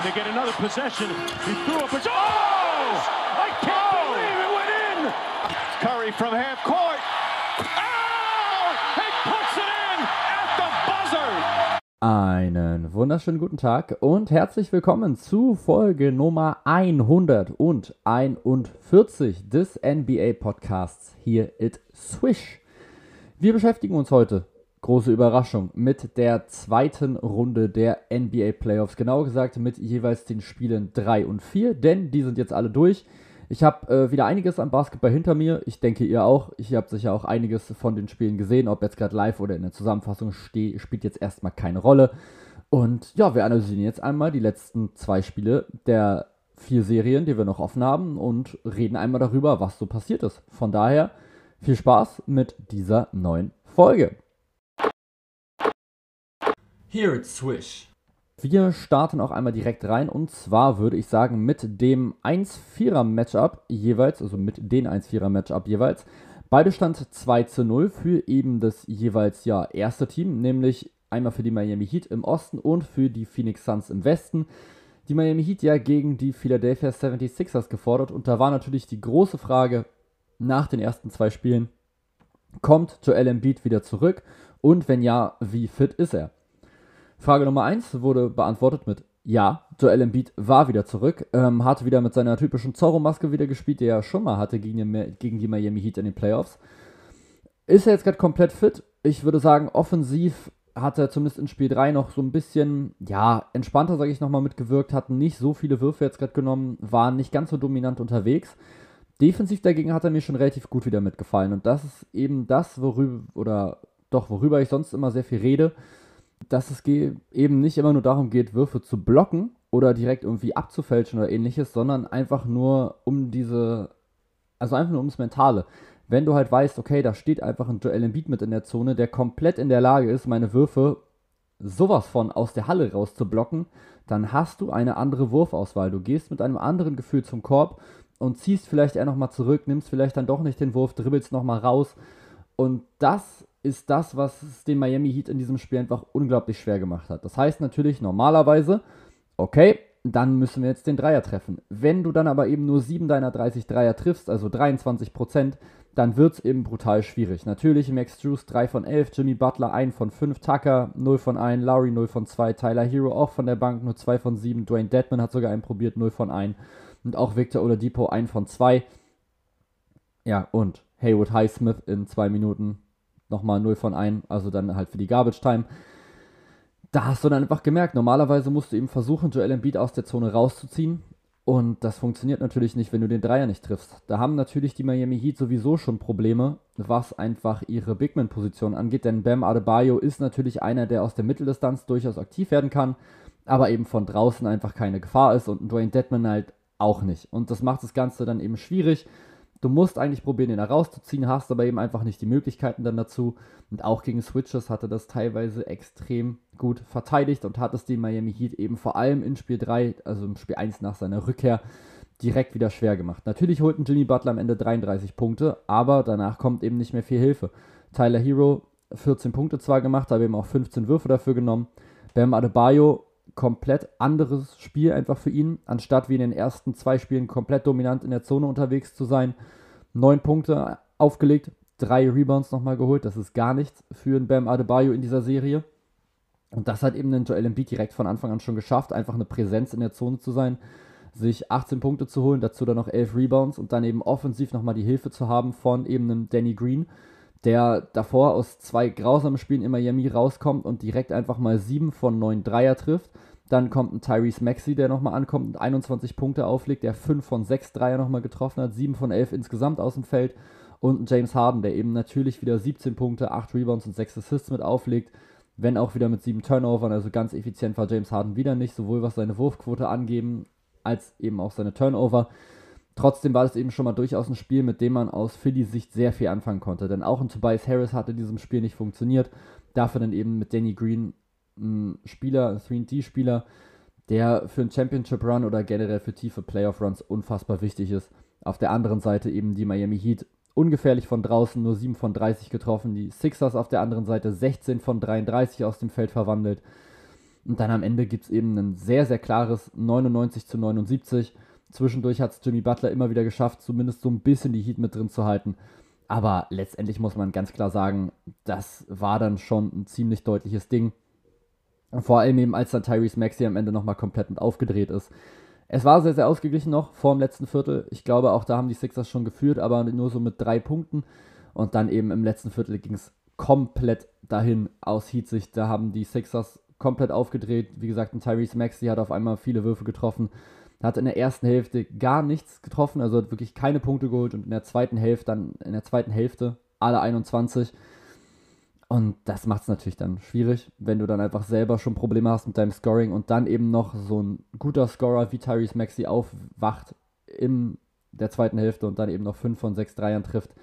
And they get another possession. He threw up a... Oh! I can't oh! believe it went in! Curry from half court. Oh! He puts it in at the buzzer! Einen wunderschönen guten Tag und herzlich willkommen zu Folge Nummer 141 des NBA Podcasts hier at Swish. Wir beschäftigen uns heute große Überraschung mit der zweiten Runde der NBA Playoffs. Genauer gesagt mit jeweils den Spielen 3 und 4, denn die sind jetzt alle durch. Ich habe äh, wieder einiges am Basketball hinter mir. Ich denke, ihr auch. Ich habe sicher auch einiges von den Spielen gesehen. Ob jetzt gerade live oder in der Zusammenfassung steht, spielt jetzt erstmal keine Rolle. Und ja, wir analysieren jetzt einmal die letzten zwei Spiele der vier Serien, die wir noch offen haben und reden einmal darüber, was so passiert ist. Von daher viel Spaß mit dieser neuen Folge. Here it's Swish. Wir starten auch einmal direkt rein und zwar würde ich sagen mit dem 1-4er-Matchup jeweils, also mit den 1-4er-Matchup jeweils. Beide stand 2 zu 0 für eben das jeweils ja erste Team, nämlich einmal für die Miami Heat im Osten und für die Phoenix Suns im Westen. Die Miami Heat ja gegen die Philadelphia 76ers gefordert und da war natürlich die große Frage nach den ersten zwei Spielen, kommt Joel Embiid wieder zurück und wenn ja, wie fit ist er? Frage Nummer 1 wurde beantwortet mit ja, Joel Embiid war wieder zurück, ähm, hatte wieder mit seiner typischen Zorro-Maske wieder gespielt, die er schon mal hatte gegen die, gegen die Miami Heat in den Playoffs. Ist er jetzt gerade komplett fit? Ich würde sagen, offensiv hat er zumindest in Spiel 3 noch so ein bisschen, ja, entspannter, sage ich nochmal, mitgewirkt, hat nicht so viele Würfe jetzt gerade genommen, war nicht ganz so dominant unterwegs. Defensiv dagegen hat er mir schon relativ gut wieder mitgefallen und das ist eben das, worüber, oder doch, worüber ich sonst immer sehr viel rede, dass es eben nicht immer nur darum geht, Würfe zu blocken oder direkt irgendwie abzufälschen oder ähnliches, sondern einfach nur um diese, also einfach nur ums Mentale. Wenn du halt weißt, okay, da steht einfach ein Joel Embiid mit in der Zone, der komplett in der Lage ist, meine Würfe sowas von aus der Halle raus zu blocken, dann hast du eine andere Wurfauswahl. Du gehst mit einem anderen Gefühl zum Korb und ziehst vielleicht eher nochmal zurück, nimmst vielleicht dann doch nicht den Wurf, dribbelst nochmal raus. Und das ist das, was es den Miami Heat in diesem Spiel einfach unglaublich schwer gemacht hat. Das heißt natürlich normalerweise, okay, dann müssen wir jetzt den Dreier treffen. Wenn du dann aber eben nur 7 deiner 30 Dreier triffst, also 23 Prozent, dann wird es eben brutal schwierig. Natürlich Max Drews 3 von 11, Jimmy Butler 1 von 5, Tucker 0 von 1, Lowry 0 von 2, Tyler Hero auch von der Bank nur 2 von 7, Dwayne Deadman hat sogar einen probiert, 0 von 1 und auch Victor Oladipo 1 von 2. Ja, und Haywood Highsmith in 2 Minuten nochmal 0 von 1, also dann halt für die Garbage Time. Da hast du dann einfach gemerkt, normalerweise musst du eben versuchen, Joel Embiid aus der Zone rauszuziehen. Und das funktioniert natürlich nicht, wenn du den Dreier nicht triffst. Da haben natürlich die Miami Heat sowieso schon Probleme, was einfach ihre Bigman-Position angeht. Denn Bam Adebayo ist natürlich einer, der aus der Mitteldistanz durchaus aktiv werden kann, aber eben von draußen einfach keine Gefahr ist und Dwayne Deadman halt auch nicht. Und das macht das Ganze dann eben schwierig. Du musst eigentlich probieren, ihn da rauszuziehen, hast aber eben einfach nicht die Möglichkeiten dann dazu. Und auch gegen Switches hatte das teilweise extrem gut verteidigt und hat es den Miami Heat eben vor allem in Spiel 3, also im Spiel 1 nach seiner Rückkehr, direkt wieder schwer gemacht. Natürlich holten Jimmy Butler am Ende 33 Punkte, aber danach kommt eben nicht mehr viel Hilfe. Tyler Hero 14 Punkte zwar gemacht, aber eben auch 15 Würfe dafür genommen. Bam Adebayo komplett anderes Spiel einfach für ihn, anstatt wie in den ersten zwei Spielen komplett dominant in der Zone unterwegs zu sein. Neun Punkte aufgelegt, drei Rebounds nochmal geholt. Das ist gar nichts für einen Bam Adebayo in dieser Serie. Und das hat eben den Joel Embiid direkt von Anfang an schon geschafft, einfach eine Präsenz in der Zone zu sein, sich 18 Punkte zu holen, dazu dann noch 11 Rebounds und dann eben offensiv nochmal die Hilfe zu haben von eben einem Danny Green, der davor aus zwei grausamen Spielen in Miami rauskommt und direkt einfach mal 7 von 9 Dreier trifft. Dann kommt ein Tyrese Maxey, der nochmal ankommt und 21 Punkte auflegt, der 5 von 6 Dreier nochmal getroffen hat, 7 von 11 insgesamt aus dem Feld. Und ein James Harden, der eben natürlich wieder 17 Punkte, 8 Rebounds und 6 Assists mit auflegt. Wenn auch wieder mit 7 Turnovern, also ganz effizient war James Harden wieder nicht, sowohl was seine Wurfquote angeben, als eben auch seine Turnover. Trotzdem war es eben schon mal durchaus ein Spiel, mit dem man aus Philly Sicht sehr viel anfangen konnte. Denn auch ein Tobias Harris hat in diesem Spiel nicht funktioniert. Dafür dann eben mit Danny Green ein Spieler, ein 3D-Spieler, der für einen Championship Run oder generell für tiefe Playoff Runs unfassbar wichtig ist. Auf der anderen Seite eben die Miami Heat ungefährlich von draußen, nur 7 von 30 getroffen. Die Sixers auf der anderen Seite 16 von 33 aus dem Feld verwandelt. Und dann am Ende gibt es eben ein sehr, sehr klares 99 zu 79. Zwischendurch hat es Jimmy Butler immer wieder geschafft, zumindest so ein bisschen die Heat mit drin zu halten. Aber letztendlich muss man ganz klar sagen, das war dann schon ein ziemlich deutliches Ding. Vor allem eben, als dann Tyrese Maxey am Ende nochmal komplett mit aufgedreht ist. Es war sehr, sehr ausgeglichen noch vor dem letzten Viertel. Ich glaube, auch da haben die Sixers schon geführt, aber nur so mit drei Punkten. Und dann eben im letzten Viertel ging es komplett dahin aus Heat-Sicht. Da haben die Sixers komplett aufgedreht. Wie gesagt, ein Tyrese Maxey hat auf einmal viele Würfe getroffen. Hat in der ersten Hälfte gar nichts getroffen, also hat wirklich keine Punkte geholt und in der zweiten Hälfte dann in der zweiten Hälfte alle 21. Und das macht es natürlich dann schwierig, wenn du dann einfach selber schon Probleme hast mit deinem Scoring und dann eben noch so ein guter Scorer wie Tyrese Maxey aufwacht in der zweiten Hälfte und dann eben noch 5 von 6 Dreiern trifft,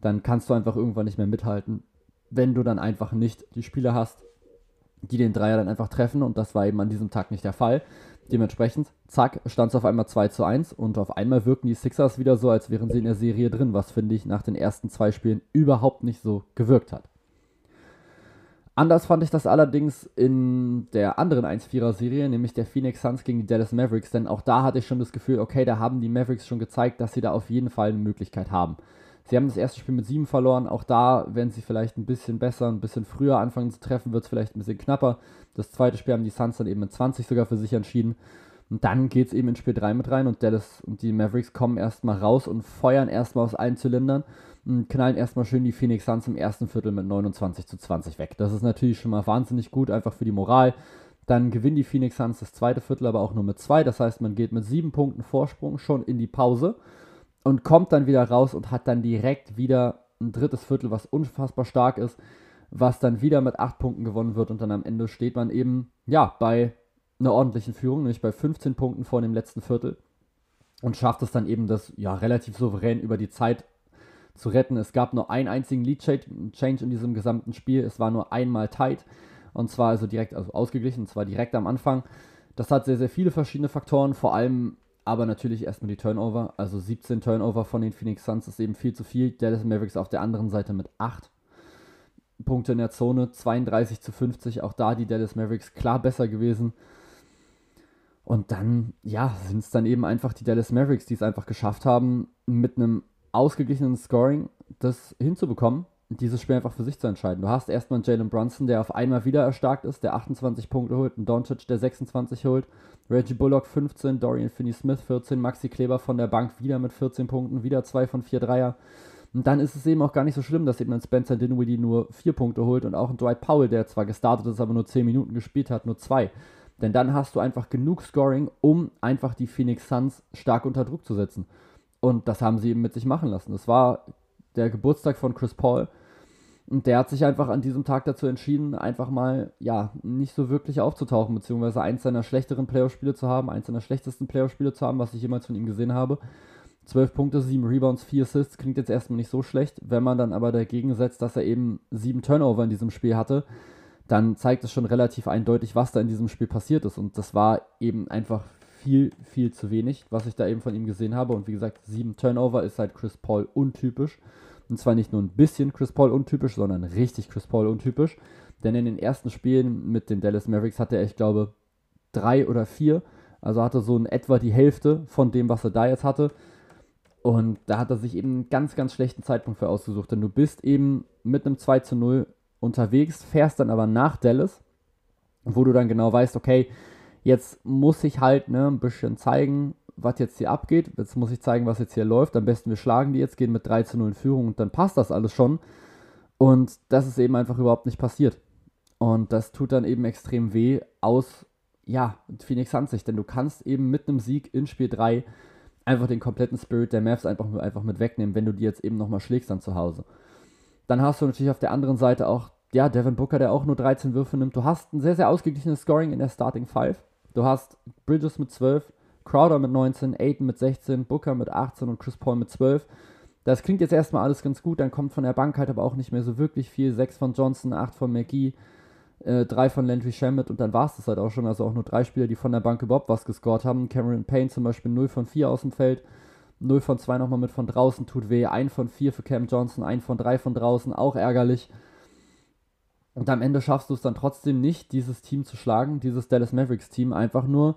dann kannst du einfach irgendwann nicht mehr mithalten, wenn du dann einfach nicht die Spieler hast, die den Dreier dann einfach treffen und das war eben an diesem Tag nicht der Fall. Dementsprechend, zack, stand es auf einmal 2 zu 1 und auf einmal wirken die Sixers wieder so, als wären sie in der Serie drin, was finde ich nach den ersten zwei Spielen überhaupt nicht so gewirkt hat. Anders fand ich das allerdings in der anderen 1-4er-Serie, nämlich der Phoenix Suns gegen die Dallas Mavericks, denn auch da hatte ich schon das Gefühl, okay, da haben die Mavericks schon gezeigt, dass sie da auf jeden Fall eine Möglichkeit haben. Sie haben das erste Spiel mit 7 verloren. Auch da, wenn sie vielleicht ein bisschen besser, ein bisschen früher anfangen zu treffen, wird es vielleicht ein bisschen knapper. Das zweite Spiel haben die Suns dann eben mit 20 sogar für sich entschieden. Und dann geht es eben in Spiel 3 mit rein und Dallas und die Mavericks kommen erstmal raus und feuern erstmal aus allen Zylindern und knallen erstmal schön die Phoenix Suns im ersten Viertel mit 29 zu 20 weg. Das ist natürlich schon mal wahnsinnig gut, einfach für die Moral. Dann gewinnen die Phoenix Suns das zweite Viertel aber auch nur mit zwei. Das heißt, man geht mit sieben Punkten Vorsprung schon in die Pause und kommt dann wieder raus und hat dann direkt wieder ein drittes Viertel, was unfassbar stark ist, was dann wieder mit acht Punkten gewonnen wird und dann am Ende steht man eben, ja, bei einer ordentlichen Führung, nämlich bei 15 Punkten vor dem letzten Viertel und schafft es dann eben, das ja relativ souverän über die Zeit zu retten. Es gab nur einen einzigen Lead-Change in diesem gesamten Spiel, es war nur einmal tight und zwar also direkt also ausgeglichen, und zwar direkt am Anfang. Das hat sehr, sehr viele verschiedene Faktoren, vor allem aber natürlich erstmal die Turnover. Also 17 Turnover von den Phoenix Suns ist eben viel zu viel. Dallas Mavericks auf der anderen Seite mit 8 Punkte in der Zone, 32 zu 50. Auch da die Dallas Mavericks klar besser gewesen. Und dann, ja, sind es dann eben einfach die Dallas Mavericks, die es einfach geschafft haben, mit einem ausgeglichenen Scoring das hinzubekommen dieses Spiel einfach für sich zu entscheiden. Du hast erstmal einen Jalen Brunson, der auf einmal wieder erstarkt ist, der 28 Punkte holt, einen Doncic, der 26 holt, Reggie Bullock 15, Dorian Finney-Smith 14, Maxi Kleber von der Bank wieder mit 14 Punkten, wieder 2 von 4 Dreier. Und dann ist es eben auch gar nicht so schlimm, dass eben ein Spencer Dinwiddie nur 4 Punkte holt und auch ein Dwight Powell, der zwar gestartet ist, aber nur 10 Minuten gespielt hat, nur 2. Denn dann hast du einfach genug Scoring, um einfach die Phoenix Suns stark unter Druck zu setzen. Und das haben sie eben mit sich machen lassen. Das war der Geburtstag von Chris Paul und der hat sich einfach an diesem Tag dazu entschieden, einfach mal, ja, nicht so wirklich aufzutauchen, beziehungsweise eins seiner schlechteren Playoff-Spiele zu haben, eins seiner schlechtesten Playoff-Spiele zu haben, was ich jemals von ihm gesehen habe. 12 Punkte, 7 Rebounds, 4 Assists, klingt jetzt erstmal nicht so schlecht. Wenn man dann aber dagegen setzt, dass er eben 7 Turnover in diesem Spiel hatte, dann zeigt es schon relativ eindeutig, was da in diesem Spiel passiert ist. Und das war eben einfach viel, viel zu wenig, was ich da eben von ihm gesehen habe. Und wie gesagt, 7 Turnover ist halt Chris Paul untypisch. Und zwar nicht nur ein bisschen Chris Paul untypisch, sondern richtig Chris Paul untypisch. Denn in den ersten Spielen mit den Dallas Mavericks hatte er, ich glaube, drei oder vier. Also hatte so in etwa die Hälfte von dem, was er da jetzt hatte. Und da hat er sich eben einen ganz, ganz schlechten Zeitpunkt für ausgesucht. Denn du bist eben mit einem 2 zu 0 unterwegs, fährst dann aber nach Dallas, wo du dann genau weißt, okay, jetzt muss ich halt ne, ein bisschen zeigen, was jetzt hier abgeht. Jetzt muss ich zeigen, was jetzt hier läuft. Am besten wir schlagen die jetzt, gehen mit 3 zu 0 in Führung und dann passt das alles schon. Und das ist eben einfach überhaupt nicht passiert. Und das tut dann eben extrem weh aus, ja, Phoenix Suns Sicht. Denn du kannst eben mit einem Sieg in Spiel 3 einfach den kompletten Spirit der Mavs einfach, einfach mit wegnehmen, wenn du die jetzt eben nochmal schlägst dann zu Hause. Dann hast du natürlich auf der anderen Seite auch, ja, Devin Booker, der auch nur 13 Würfe nimmt. Du hast ein sehr, sehr ausgeglichenes Scoring in der Starting 5. Du hast Bridges mit 12, Crowder mit 19, Aiden mit 16, Booker mit 18 und Chris Paul mit 12. Das klingt jetzt erstmal alles ganz gut, dann kommt von der Bank halt aber auch nicht mehr so wirklich viel. 6 von Johnson, 8 von McGee, äh, 3 von Landry Shamet und dann war es das halt auch schon. Also auch nur drei Spieler, die von der Bank überhaupt was gescored haben. Cameron Payne zum Beispiel 0 von 4 aus dem Feld, 0 von 2 nochmal mit von draußen, tut weh. 1 von 4 für Cam Johnson, 1 von 3 von draußen, auch ärgerlich. Und am Ende schaffst du es dann trotzdem nicht, dieses Team zu schlagen, dieses Dallas Mavericks Team einfach nur.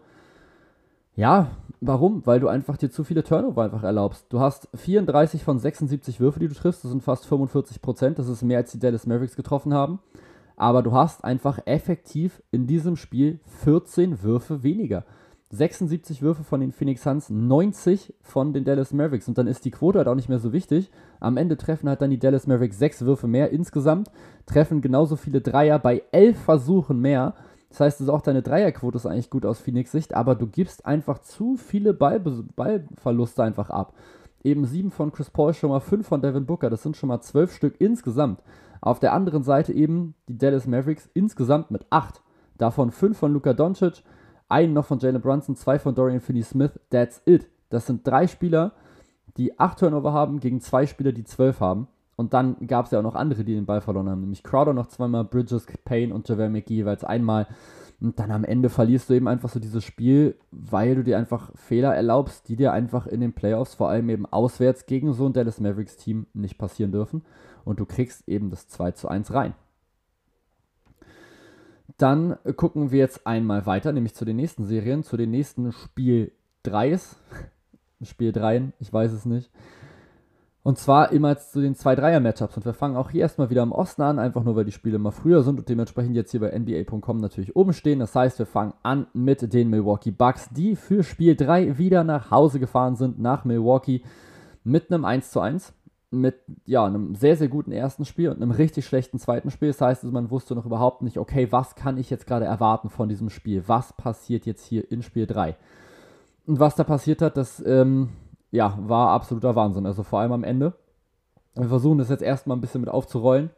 Ja, warum? Weil du einfach dir zu viele Turnover einfach erlaubst. Du hast 34 von 76 Würfe, die du triffst, das sind fast 45 Prozent, das ist mehr als die Dallas Mavericks getroffen haben. Aber du hast einfach effektiv in diesem Spiel 14 Würfe weniger. 76 Würfe von den Phoenix Suns, 90 von den Dallas Mavericks. Und dann ist die Quote halt auch nicht mehr so wichtig. Am Ende treffen halt dann die Dallas Mavericks sechs Würfe mehr insgesamt, treffen genauso viele Dreier bei elf Versuchen mehr. Das heißt, also auch deine Dreierquote ist eigentlich gut aus Phoenix Sicht, aber du gibst einfach zu viele Ball Ballverluste einfach ab. Eben sieben von Chris Paul, schon mal fünf von Devin Booker, das sind schon mal zwölf Stück insgesamt. Auf der anderen Seite eben die Dallas Mavericks insgesamt mit acht. Davon fünf von Luka Doncic, einen noch von Jalen Brunson, zwei von Dorian Finney-Smith, that's it. Das sind drei Spieler, die acht Turnover haben, gegen zwei Spieler, die zwölf haben. Und dann gab es ja auch noch andere, die den Ball verloren haben, nämlich Crowder noch zweimal, Bridges, Payne und JaVale McGee jeweils einmal. Und dann am Ende verlierst du eben einfach so dieses Spiel, weil du dir einfach Fehler erlaubst, die dir einfach in den Playoffs, vor allem eben auswärts gegen so ein Dallas Mavericks Team nicht passieren dürfen. Und du kriegst eben das 2 zu 1 rein. Dann gucken wir jetzt einmal weiter, nämlich zu den nächsten Serien, zu den nächsten Spiel 3s. Spiel 3, ich weiß es nicht. Und zwar immer zu den 2-3er-Matchups. Und wir fangen auch hier erstmal wieder im Osten an, einfach nur weil die Spiele immer früher sind und dementsprechend jetzt hier bei NBA.com natürlich oben stehen. Das heißt, wir fangen an mit den Milwaukee Bucks, die für Spiel 3 wieder nach Hause gefahren sind, nach Milwaukee, mit einem 1 zu 1 mit ja, einem sehr, sehr guten ersten Spiel und einem richtig schlechten zweiten Spiel. Das heißt, man wusste noch überhaupt nicht, okay, was kann ich jetzt gerade erwarten von diesem Spiel? Was passiert jetzt hier in Spiel 3? Und was da passiert hat, das ähm, ja, war absoluter Wahnsinn. Also vor allem am Ende. Wir versuchen das jetzt erstmal ein bisschen mit aufzurollen.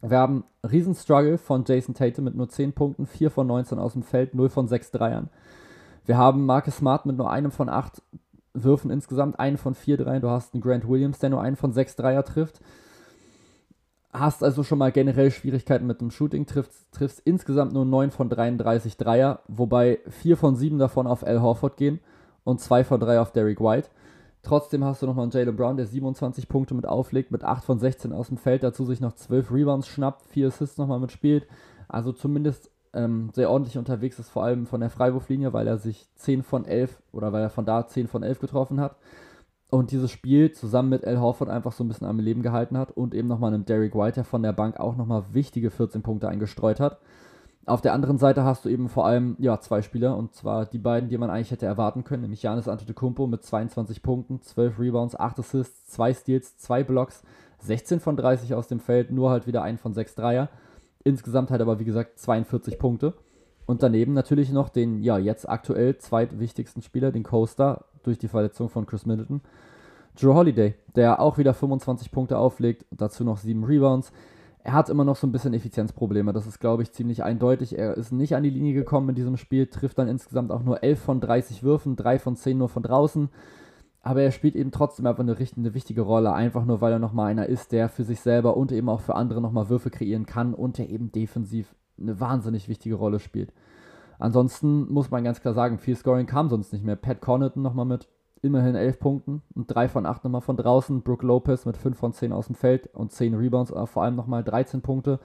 Wir haben einen riesen Struggle von Jason Tatum mit nur 10 Punkten, 4 von 19 aus dem Feld, 0 von 6 Dreiern. Wir haben Marcus Smart mit nur einem von 8 Würfen insgesamt, einen von 4 Dreiern. Du hast einen Grant Williams, der nur einen von 6 Dreier trifft. Hast also schon mal generell Schwierigkeiten mit dem Shooting, triffst, triffst insgesamt nur 9 von 33 Dreier, wobei 4 von 7 davon auf Al Horford gehen und 2 von 3 auf Derek White. Trotzdem hast du nochmal einen Jalen Brown, der 27 Punkte mit auflegt, mit 8 von 16 aus dem Feld, dazu sich noch 12 Rebounds schnappt, 4 Assists nochmal mitspielt. Also zumindest ähm, sehr ordentlich unterwegs ist, vor allem von der Freiwurflinie, weil er sich 10 von 11 oder weil er von da 10 von 11 getroffen hat. Und dieses Spiel zusammen mit Al Horford einfach so ein bisschen am Leben gehalten hat und eben nochmal einem Derek White, der von der Bank auch nochmal wichtige 14 Punkte eingestreut hat. Auf der anderen Seite hast du eben vor allem ja, zwei Spieler, und zwar die beiden, die man eigentlich hätte erwarten können, nämlich Janis Antetokounmpo mit 22 Punkten, 12 Rebounds, 8 Assists, 2 Steals, 2 Blocks, 16 von 30 aus dem Feld, nur halt wieder ein von 6 Dreier. Insgesamt halt aber, wie gesagt, 42 Punkte. Und daneben natürlich noch den, ja, jetzt aktuell zweitwichtigsten Spieler, den Coaster, durch die Verletzung von Chris Middleton. Drew Holiday, der auch wieder 25 Punkte auflegt, dazu noch 7 Rebounds. Er hat immer noch so ein bisschen Effizienzprobleme, das ist, glaube ich, ziemlich eindeutig. Er ist nicht an die Linie gekommen in diesem Spiel, trifft dann insgesamt auch nur 11 von 30 Würfen, 3 von 10 nur von draußen. Aber er spielt eben trotzdem einfach eine, eine wichtige Rolle, einfach nur weil er nochmal einer ist, der für sich selber und eben auch für andere nochmal Würfe kreieren kann und der eben defensiv eine wahnsinnig wichtige Rolle spielt. Ansonsten muss man ganz klar sagen, viel Scoring kam sonst nicht mehr. Pat Connaughton nochmal mit immerhin 11 Punkten und 3 von 8 nochmal von draußen. Brooke Lopez mit 5 von 10 aus dem Feld und 10 Rebounds, aber vor allem nochmal 13 Punkte.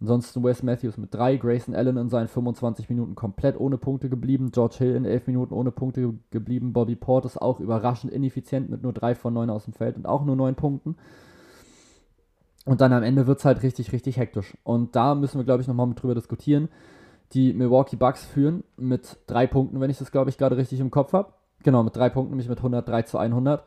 Ansonsten Wes Matthews mit 3, Grayson Allen in seinen 25 Minuten komplett ohne Punkte geblieben, George Hill in 11 Minuten ohne Punkte geblieben, Bobby Portis auch überraschend ineffizient mit nur 3 von 9 aus dem Feld und auch nur 9 Punkten. Und dann am Ende wird es halt richtig, richtig hektisch. Und da müssen wir, glaube ich, nochmal drüber diskutieren. Die Milwaukee Bucks führen mit 3 Punkten, wenn ich das, glaube ich, gerade richtig im Kopf habe. Genau, mit 3 Punkten, nämlich mit 103 zu 100.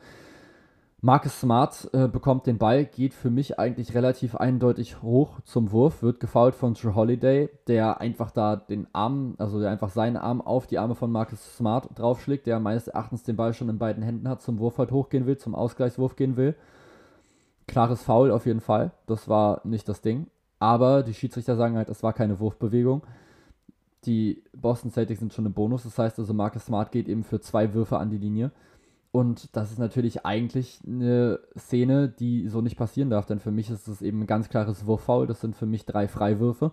Marcus Smart äh, bekommt den Ball, geht für mich eigentlich relativ eindeutig hoch zum Wurf, wird gefoult von Drew Holiday, der einfach da den Arm, also der einfach seinen Arm auf die Arme von Marcus Smart draufschlägt, der meines Erachtens den Ball schon in beiden Händen hat, zum Wurf halt hochgehen will, zum Ausgleichswurf gehen will. Klares Foul auf jeden Fall, das war nicht das Ding. Aber die Schiedsrichter sagen halt, es war keine Wurfbewegung. Die Boston Celtics sind schon im Bonus, das heißt also Marcus Smart geht eben für zwei Würfe an die Linie. Und das ist natürlich eigentlich eine Szene, die so nicht passieren darf, denn für mich ist es eben ein ganz klares Wurffoul. Das sind für mich drei Freiwürfe.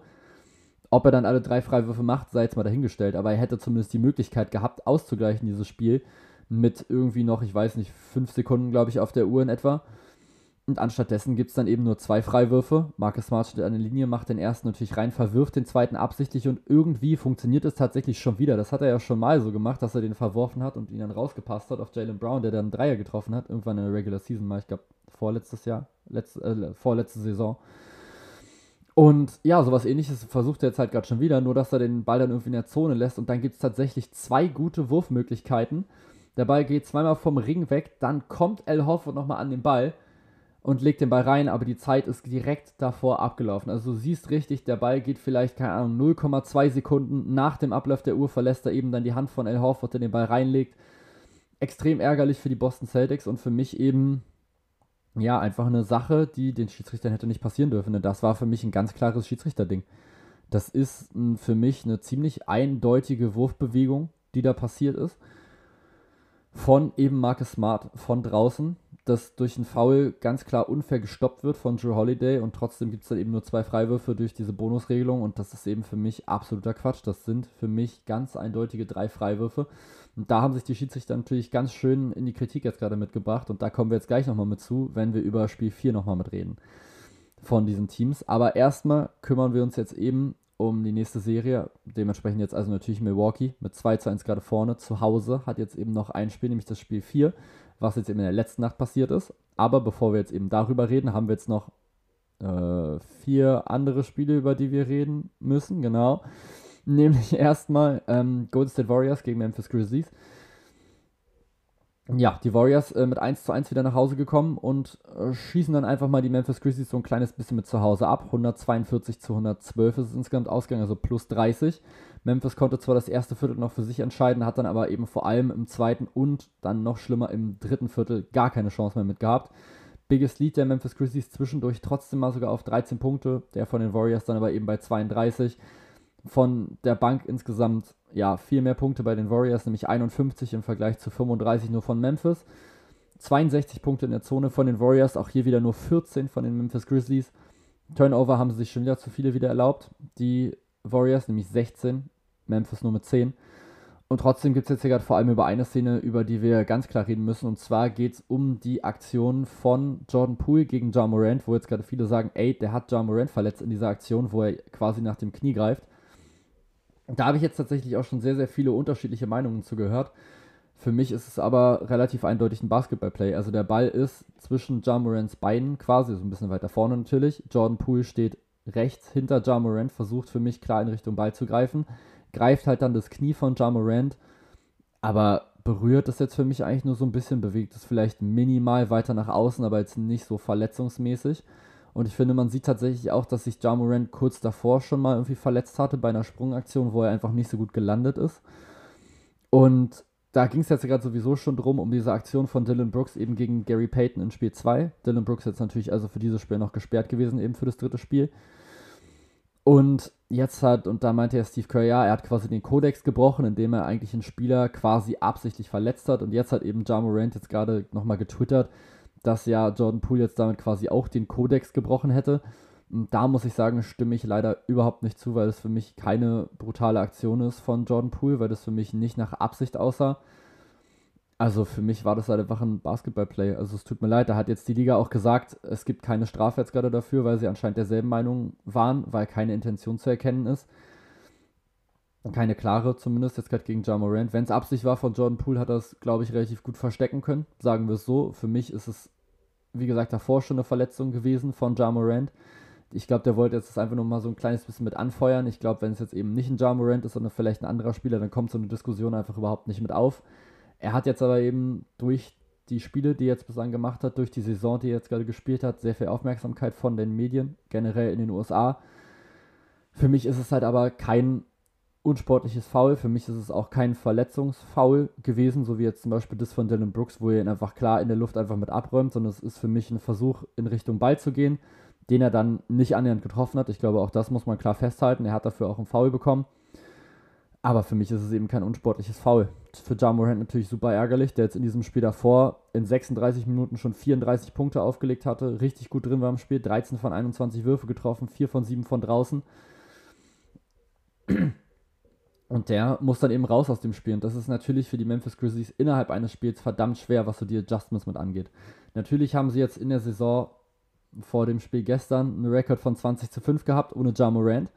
Ob er dann alle drei Freiwürfe macht, sei jetzt mal dahingestellt. Aber er hätte zumindest die Möglichkeit gehabt, auszugleichen, dieses Spiel, mit irgendwie noch, ich weiß nicht, fünf Sekunden, glaube ich, auf der Uhr in etwa. Und anstattdessen gibt es dann eben nur zwei Freiwürfe. Marcus Smart steht an der Linie, macht den ersten natürlich rein, verwirft den zweiten absichtlich und irgendwie funktioniert es tatsächlich schon wieder. Das hat er ja schon mal so gemacht, dass er den verworfen hat und ihn dann rausgepasst hat auf Jalen Brown, der dann einen Dreier getroffen hat, irgendwann in der Regular Season mal, ich glaube vorletztes Jahr, letzte, äh, vorletzte Saison. Und ja, sowas ähnliches versucht er jetzt halt gerade schon wieder, nur dass er den Ball dann irgendwie in der Zone lässt und dann gibt es tatsächlich zwei gute Wurfmöglichkeiten. Der Ball geht zweimal vom Ring weg, dann kommt El Hofford nochmal an den Ball und legt den Ball rein, aber die Zeit ist direkt davor abgelaufen. Also du siehst richtig, der Ball geht vielleicht, keine Ahnung, 0,2 Sekunden nach dem Ablauf der Uhr, verlässt er eben dann die Hand von El Horford, der den Ball reinlegt. Extrem ärgerlich für die Boston Celtics und für mich eben, ja, einfach eine Sache, die den Schiedsrichtern hätte nicht passieren dürfen. Denn das war für mich ein ganz klares Schiedsrichterding. Das ist für mich eine ziemlich eindeutige Wurfbewegung, die da passiert ist. Von eben Marcus Smart von draußen dass durch einen Foul ganz klar unfair gestoppt wird von Drew Holiday und trotzdem gibt es dann eben nur zwei Freiwürfe durch diese Bonusregelung und das ist eben für mich absoluter Quatsch. Das sind für mich ganz eindeutige drei Freiwürfe. Und da haben sich die Schiedsrichter natürlich ganz schön in die Kritik jetzt gerade mitgebracht und da kommen wir jetzt gleich nochmal mit zu, wenn wir über Spiel 4 nochmal mitreden von diesen Teams. Aber erstmal kümmern wir uns jetzt eben um die nächste Serie. Dementsprechend jetzt also natürlich Milwaukee mit 2 zu 1 gerade vorne. Zu Hause hat jetzt eben noch ein Spiel, nämlich das Spiel 4 was jetzt eben in der letzten Nacht passiert ist. Aber bevor wir jetzt eben darüber reden, haben wir jetzt noch äh, vier andere Spiele, über die wir reden müssen, genau. Nämlich erstmal ähm, Golden State Warriors gegen Memphis Grizzlies. Ja, die Warriors äh, mit 1 zu 1 wieder nach Hause gekommen und äh, schießen dann einfach mal die Memphis Grizzlies so ein kleines bisschen mit zu Hause ab. 142 zu 112 ist es insgesamt ausgegangen, also plus 30. Memphis konnte zwar das erste Viertel noch für sich entscheiden, hat dann aber eben vor allem im zweiten und dann noch schlimmer im dritten Viertel gar keine Chance mehr mit gehabt. Biggest Lead der Memphis Grizzlies zwischendurch trotzdem mal sogar auf 13 Punkte, der von den Warriors dann aber eben bei 32. Von der Bank insgesamt ja viel mehr Punkte bei den Warriors, nämlich 51 im Vergleich zu 35 nur von Memphis. 62 Punkte in der Zone von den Warriors, auch hier wieder nur 14 von den Memphis Grizzlies. Turnover haben sie sich schon wieder zu viele wieder erlaubt. Die Warriors, nämlich 16, Memphis nur mit 10. Und trotzdem gibt es jetzt hier gerade vor allem über eine Szene, über die wir ganz klar reden müssen. Und zwar geht es um die Aktion von Jordan Poole gegen John Morant, wo jetzt gerade viele sagen, ey, der hat John Morant verletzt in dieser Aktion, wo er quasi nach dem Knie greift. Da habe ich jetzt tatsächlich auch schon sehr, sehr viele unterschiedliche Meinungen zu gehört. Für mich ist es aber relativ eindeutig ein Basketballplay. Also der Ball ist zwischen Ja Morants Beinen quasi, so ein bisschen weiter vorne natürlich. Jordan Poole steht rechts hinter Ja Morant, versucht für mich klar in Richtung Ball zu greifen greift halt dann das Knie von Ja Morant, aber berührt das jetzt für mich eigentlich nur so ein bisschen, bewegt es vielleicht minimal weiter nach außen, aber jetzt nicht so verletzungsmäßig. Und ich finde, man sieht tatsächlich auch, dass sich Ja Morant kurz davor schon mal irgendwie verletzt hatte bei einer Sprungaktion, wo er einfach nicht so gut gelandet ist. Und da ging es jetzt gerade sowieso schon drum, um diese Aktion von Dylan Brooks eben gegen Gary Payton in Spiel 2. Dylan Brooks jetzt natürlich also für dieses Spiel noch gesperrt gewesen, eben für das dritte Spiel. Und jetzt hat, und da meinte ja Steve Kerr, ja, er hat quasi den Kodex gebrochen, indem er eigentlich einen Spieler quasi absichtlich verletzt hat. Und jetzt hat eben Ja Morant jetzt gerade nochmal getwittert, dass ja Jordan Poole jetzt damit quasi auch den Kodex gebrochen hätte. Und da muss ich sagen, stimme ich leider überhaupt nicht zu, weil es für mich keine brutale Aktion ist von Jordan Poole, weil das für mich nicht nach Absicht aussah. Also für mich war das halt einfach ein Basketballplay. Also es tut mir leid, da hat jetzt die Liga auch gesagt, es gibt keine Strafe jetzt gerade dafür, weil sie anscheinend derselben Meinung waren, weil keine Intention zu erkennen ist. Keine klare zumindest, jetzt gerade gegen Ja Morant. Wenn es Absicht war von Jordan Poole, hat er es, glaube ich, relativ gut verstecken können. Sagen wir es so. Für mich ist es, wie gesagt, davor schon eine Verletzung gewesen von Ja Morant. Ich glaube, der wollte jetzt einfach nur mal so ein kleines bisschen mit anfeuern. Ich glaube, wenn es jetzt eben nicht ein Ja Morant ist, sondern vielleicht ein anderer Spieler, dann kommt so eine Diskussion einfach überhaupt nicht mit auf. Er hat jetzt aber eben durch die Spiele, die er jetzt bislang gemacht hat, durch die Saison, die er jetzt gerade gespielt hat, sehr viel Aufmerksamkeit von den Medien, generell in den USA. Für mich ist es halt aber kein unsportliches Foul. Für mich ist es auch kein Verletzungsfoul gewesen, so wie jetzt zum Beispiel das von Dylan Brooks, wo er ihn einfach klar in der Luft einfach mit abräumt, sondern es ist für mich ein Versuch, in Richtung Ball zu gehen, den er dann nicht annähernd getroffen hat. Ich glaube, auch das muss man klar festhalten. Er hat dafür auch einen Foul bekommen. Aber für mich ist es eben kein unsportliches Foul. Für Ja Morant natürlich super ärgerlich, der jetzt in diesem Spiel davor in 36 Minuten schon 34 Punkte aufgelegt hatte, richtig gut drin war im Spiel, 13 von 21 Würfe getroffen, 4 von 7 von draußen. Und der muss dann eben raus aus dem Spiel. Und das ist natürlich für die Memphis Grizzlies innerhalb eines Spiels verdammt schwer, was so die Adjustments mit angeht. Natürlich haben sie jetzt in der Saison vor dem Spiel gestern einen Rekord von 20 zu 5 gehabt, ohne Ja Morant.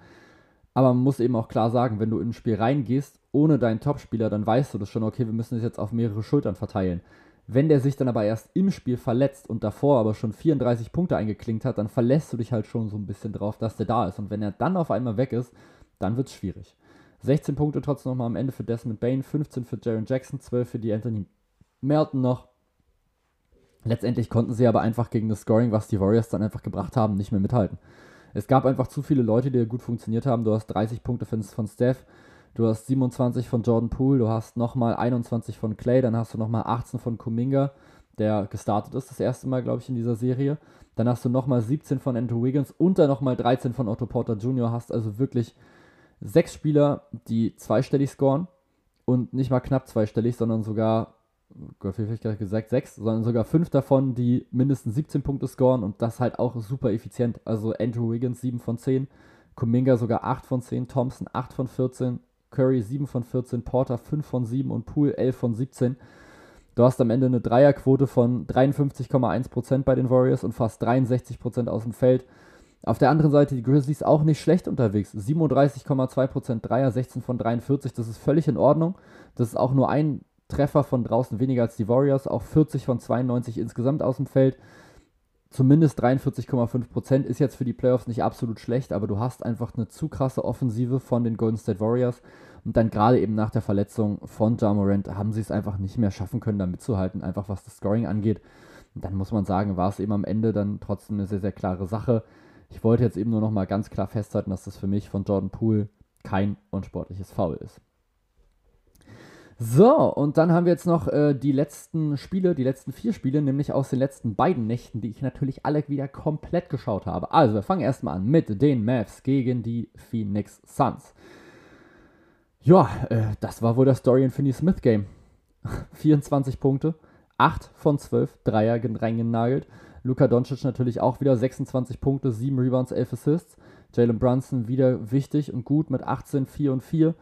Aber man muss eben auch klar sagen, wenn du in ein Spiel reingehst, ohne deinen Topspieler, dann weißt du das schon, okay, wir müssen es jetzt auf mehrere Schultern verteilen. Wenn der sich dann aber erst im Spiel verletzt und davor aber schon 34 Punkte eingeklinkt hat, dann verlässt du dich halt schon so ein bisschen drauf, dass der da ist. Und wenn er dann auf einmal weg ist, dann wird es schwierig. 16 Punkte trotzdem nochmal am Ende für Desmond Bain, 15 für Jaron Jackson, 12 für die Anthony Melton noch. Letztendlich konnten sie aber einfach gegen das Scoring, was die Warriors dann einfach gebracht haben, nicht mehr mithalten. Es gab einfach zu viele Leute, die gut funktioniert haben. Du hast 30 Punkte von Steph, du hast 27 von Jordan Poole, du hast nochmal 21 von Clay, dann hast du nochmal 18 von Kuminga, der gestartet ist, das erste Mal, glaube ich, in dieser Serie. Dann hast du nochmal 17 von Andrew Wiggins und dann nochmal 13 von Otto Porter Jr. Hast also wirklich sechs Spieler, die zweistellig scoren und nicht mal knapp zweistellig, sondern sogar Gott, ich gerade gesagt, sechs, sondern sogar fünf davon, die mindestens 17 Punkte scoren und das halt auch super effizient. Also Andrew Wiggins 7 von 10, Kuminga sogar 8 von 10, Thompson 8 von 14, Curry 7 von 14, Porter 5 von 7 und Poole 11 von 17. Du hast am Ende eine Dreierquote von 53,1% bei den Warriors und fast 63% aus dem Feld. Auf der anderen Seite die Grizzlies auch nicht schlecht unterwegs. 37,2% Dreier, 16 von 43, das ist völlig in Ordnung. Das ist auch nur ein Treffer von draußen weniger als die Warriors, auch 40 von 92 insgesamt aus dem Feld. Zumindest 43,5% ist jetzt für die Playoffs nicht absolut schlecht, aber du hast einfach eine zu krasse Offensive von den Golden State Warriors. Und dann gerade eben nach der Verletzung von Ja Morant haben sie es einfach nicht mehr schaffen können, da mitzuhalten, einfach was das Scoring angeht. Und dann muss man sagen, war es eben am Ende dann trotzdem eine sehr, sehr klare Sache. Ich wollte jetzt eben nur noch mal ganz klar festhalten, dass das für mich von Jordan Poole kein unsportliches Foul ist. So, und dann haben wir jetzt noch äh, die letzten Spiele, die letzten vier Spiele, nämlich aus den letzten beiden Nächten, die ich natürlich alle wieder komplett geschaut habe. Also, wir fangen erstmal an mit den Mavs gegen die Phoenix Suns. Ja, äh, das war wohl das Dorian Finney-Smith Game. 24 Punkte, 8 von 12 Dreier reingenagelt. Luka Doncic natürlich auch wieder 26 Punkte, 7 Rebounds, 11 Assists. Jalen Brunson wieder wichtig und gut mit 18, 4 und 4.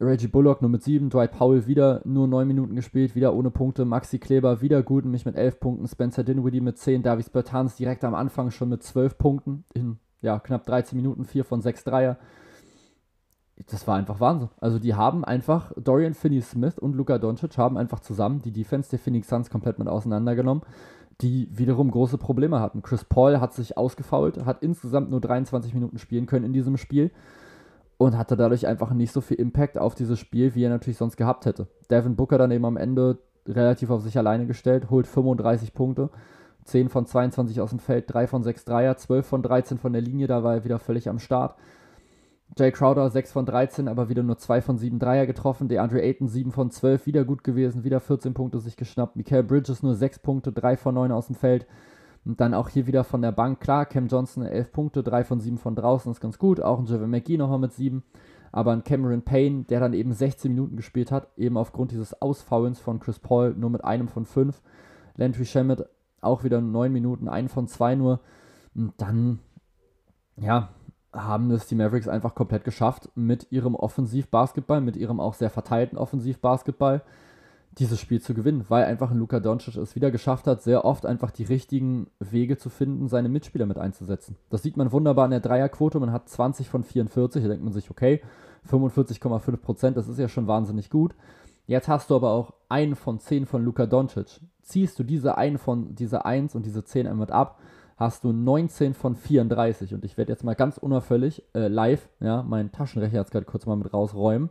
Reggie Bullock nur mit 7, Dwight Powell wieder nur 9 Minuten gespielt, wieder ohne Punkte, Maxi Kleber wieder gut, mich mit 11 Punkten, Spencer Dinwiddie mit 10, Davis Bertans direkt am Anfang schon mit 12 Punkten in ja, knapp 13 Minuten, 4 von 6 Dreier. Das war einfach Wahnsinn. Also die haben einfach, Dorian Finney-Smith und Luka Doncic haben einfach zusammen die Defense der Phoenix Suns komplett mit auseinandergenommen, die wiederum große Probleme hatten. Chris Paul hat sich ausgefault, hat insgesamt nur 23 Minuten spielen können in diesem Spiel und hatte dadurch einfach nicht so viel Impact auf dieses Spiel, wie er natürlich sonst gehabt hätte. Devin Booker dann eben am Ende relativ auf sich alleine gestellt, holt 35 Punkte, 10 von 22 aus dem Feld, 3 von 6 Dreier, 12 von 13 von der Linie, da war er wieder völlig am Start. Jay Crowder 6 von 13, aber wieder nur 2 von 7 Dreier getroffen. DeAndre Ayton 7 von 12, wieder gut gewesen, wieder 14 Punkte sich geschnappt. Michael Bridges nur 6 Punkte, 3 von 9 aus dem Feld. Und dann auch hier wieder von der Bank, klar, Cam Johnson 11 Punkte, 3 von 7 von draußen, ist ganz gut. Auch ein Javon McGee nochmal mit 7. Aber ein Cameron Payne, der dann eben 16 Minuten gespielt hat, eben aufgrund dieses Ausfaulens von Chris Paul nur mit einem von 5. Landry Shamet auch wieder 9 Minuten, einen von 2 nur. Und dann, ja, haben es die Mavericks einfach komplett geschafft mit ihrem Offensivbasketball, mit ihrem auch sehr verteilten Offensivbasketball dieses Spiel zu gewinnen, weil einfach ein Luka Doncic es wieder geschafft hat, sehr oft einfach die richtigen Wege zu finden, seine Mitspieler mit einzusetzen. Das sieht man wunderbar in der Dreierquote. Man hat 20 von 44. Da denkt man sich, okay, 45,5 Prozent, das ist ja schon wahnsinnig gut. Jetzt hast du aber auch einen von 10 von Luka Doncic. Ziehst du diese einen von diese 1 und diese 10 einmal ab, hast du 19 von 34. Und ich werde jetzt mal ganz unauffällig äh, live, ja, meinen Taschenrechner jetzt gerade kurz mal mit rausräumen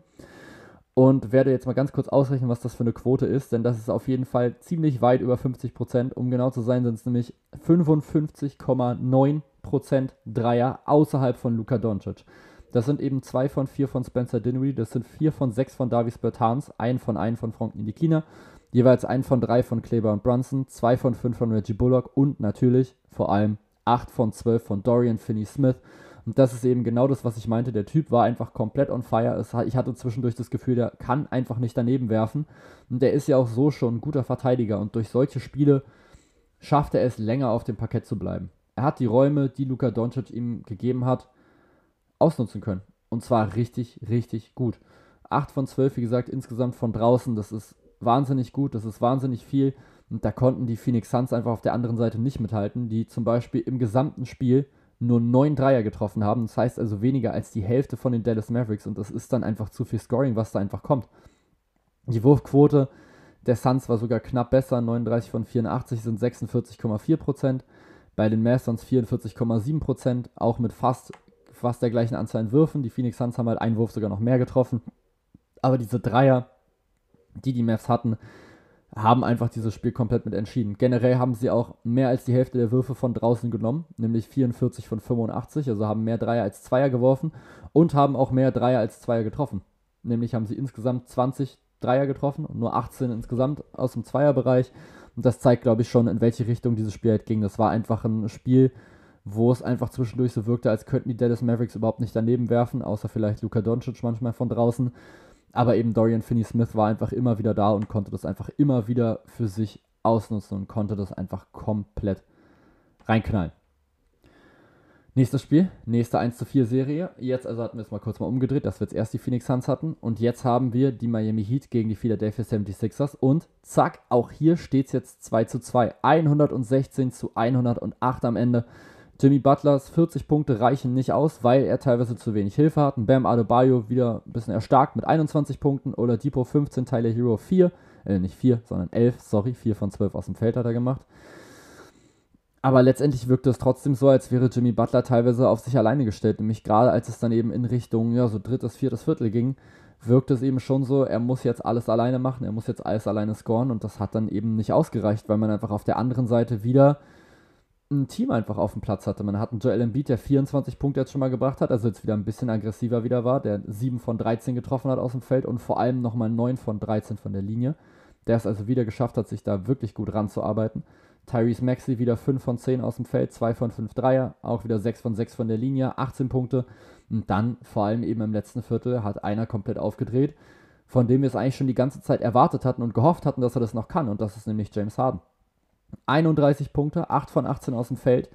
und werde jetzt mal ganz kurz ausrechnen, was das für eine Quote ist, denn das ist auf jeden Fall ziemlich weit über 50 Prozent. Um genau zu sein, sind es nämlich 55,9 Prozent Dreier außerhalb von Luka Doncic. Das sind eben zwei von vier von Spencer Dinwiddie, das sind vier von sechs von Davis Bertans, ein von ein von Frank Nidikina, jeweils ein von drei von Kleber und Brunson, zwei von fünf von Reggie Bullock und natürlich vor allem acht von zwölf von Dorian Finney-Smith. Und das ist eben genau das, was ich meinte. Der Typ war einfach komplett on fire. Ich hatte zwischendurch das Gefühl, der kann einfach nicht daneben werfen. Und der ist ja auch so schon ein guter Verteidiger. Und durch solche Spiele schafft er es, länger auf dem Parkett zu bleiben. Er hat die Räume, die Luka Doncic ihm gegeben hat, ausnutzen können. Und zwar richtig, richtig gut. 8 von 12, wie gesagt, insgesamt von draußen. Das ist wahnsinnig gut, das ist wahnsinnig viel. Und da konnten die Phoenix Suns einfach auf der anderen Seite nicht mithalten, die zum Beispiel im gesamten Spiel nur 9 Dreier getroffen haben. Das heißt also weniger als die Hälfte von den Dallas Mavericks. Und das ist dann einfach zu viel Scoring, was da einfach kommt. Die Wurfquote der Suns war sogar knapp besser. 39 von 84 sind 46,4 Prozent. Bei den Mavs 44,7 Prozent, auch mit fast, fast der gleichen Anzahl an Würfen. Die Phoenix Suns haben halt einen Wurf sogar noch mehr getroffen. Aber diese Dreier, die die Mavs hatten, haben einfach dieses Spiel komplett mit entschieden. Generell haben sie auch mehr als die Hälfte der Würfe von draußen genommen, nämlich 44 von 85, also haben mehr Dreier als Zweier geworfen und haben auch mehr Dreier als Zweier getroffen. Nämlich haben sie insgesamt 20 Dreier getroffen und nur 18 insgesamt aus dem Zweierbereich. Und das zeigt, glaube ich, schon, in welche Richtung dieses Spiel halt ging. Das war einfach ein Spiel, wo es einfach zwischendurch so wirkte, als könnten die Dallas Mavericks überhaupt nicht daneben werfen, außer vielleicht Luka Doncic manchmal von draußen. Aber eben Dorian Finney-Smith war einfach immer wieder da und konnte das einfach immer wieder für sich ausnutzen und konnte das einfach komplett reinknallen. Nächstes Spiel, nächste 1 zu 4 Serie. Jetzt, also hatten wir es mal kurz mal umgedreht, dass wir jetzt erst die Phoenix Suns hatten. Und jetzt haben wir die Miami Heat gegen die Philadelphia 76ers. Und zack, auch hier steht es jetzt 2 zu 2. 116 zu 108 am Ende. Jimmy Butlers 40 Punkte reichen nicht aus, weil er teilweise zu wenig Hilfe hat. Bam Adebayo wieder ein bisschen erstarkt mit 21 Punkten. Oladipo 15, Tyler Hero 4. Äh, nicht 4, sondern 11, sorry. 4 von 12 aus dem Feld hat er gemacht. Aber letztendlich wirkte es trotzdem so, als wäre Jimmy Butler teilweise auf sich alleine gestellt. Nämlich gerade als es dann eben in Richtung, ja, so drittes, viertes Viertel ging, wirkte es eben schon so, er muss jetzt alles alleine machen, er muss jetzt alles alleine scoren und das hat dann eben nicht ausgereicht, weil man einfach auf der anderen Seite wieder ein Team einfach auf dem Platz hatte. Man hat einen Joel Embiid, der 24 Punkte jetzt schon mal gebracht hat, also jetzt wieder ein bisschen aggressiver wieder war, der 7 von 13 getroffen hat aus dem Feld und vor allem nochmal 9 von 13 von der Linie. Der es also wieder geschafft hat, sich da wirklich gut ranzuarbeiten. Tyrese Maxey wieder 5 von 10 aus dem Feld, 2 von 5 Dreier, auch wieder 6 von 6 von der Linie, 18 Punkte. Und dann, vor allem eben im letzten Viertel, hat einer komplett aufgedreht, von dem wir es eigentlich schon die ganze Zeit erwartet hatten und gehofft hatten, dass er das noch kann. Und das ist nämlich James Harden. 31 Punkte, 8 von 18 aus dem Feld,